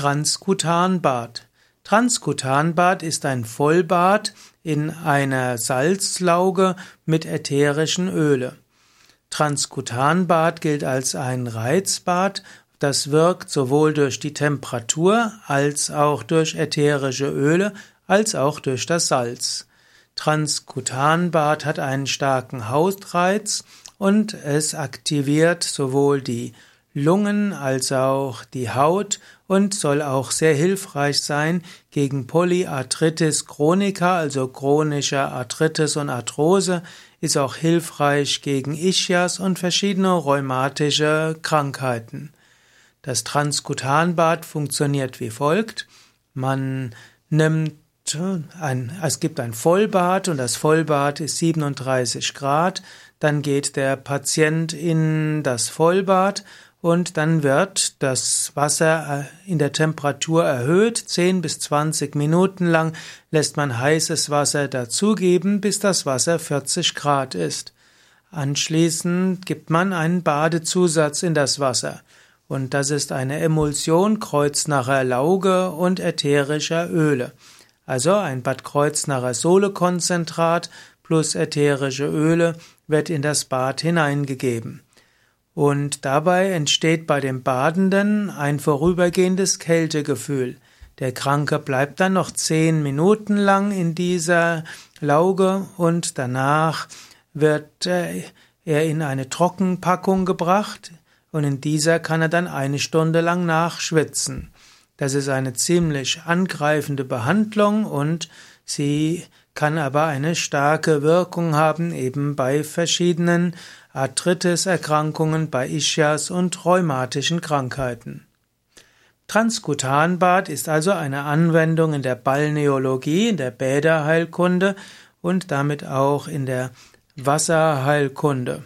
Transkutanbad. Transkutanbad ist ein Vollbad in einer Salzlauge mit ätherischen Öle. Transkutanbad gilt als ein Reizbad, das wirkt sowohl durch die Temperatur als auch durch ätherische Öle als auch durch das Salz. Transkutanbad hat einen starken Hautreiz und es aktiviert sowohl die Lungen als auch die Haut und soll auch sehr hilfreich sein gegen Polyarthritis chronica, also chronische Arthritis und Arthrose, ist auch hilfreich gegen Ischias und verschiedene rheumatische Krankheiten. Das Transkutanbad funktioniert wie folgt. Man nimmt ein, es gibt ein Vollbad und das Vollbad ist 37 Grad. Dann geht der Patient in das Vollbad und dann wird das Wasser äh, in der Temperatur erhöht. 10 bis 20 Minuten lang lässt man heißes Wasser dazugeben, bis das Wasser 40 Grad ist. Anschließend gibt man einen Badezusatz in das Wasser. Und das ist eine Emulsion Kreuznacher Lauge und ätherischer Öle. Also ein Bad Kreuznacher Sohlekonzentrat plus ätherische Öle wird in das Bad hineingegeben. Und dabei entsteht bei dem Badenden ein vorübergehendes Kältegefühl. Der Kranke bleibt dann noch zehn Minuten lang in dieser Lauge und danach wird äh, er in eine Trockenpackung gebracht und in dieser kann er dann eine Stunde lang nachschwitzen. Das ist eine ziemlich angreifende Behandlung und sie kann aber eine starke Wirkung haben, eben bei verschiedenen Arthritis-Erkrankungen, bei Ischias und rheumatischen Krankheiten. Transkutanbad ist also eine Anwendung in der Balneologie, in der Bäderheilkunde und damit auch in der Wasserheilkunde.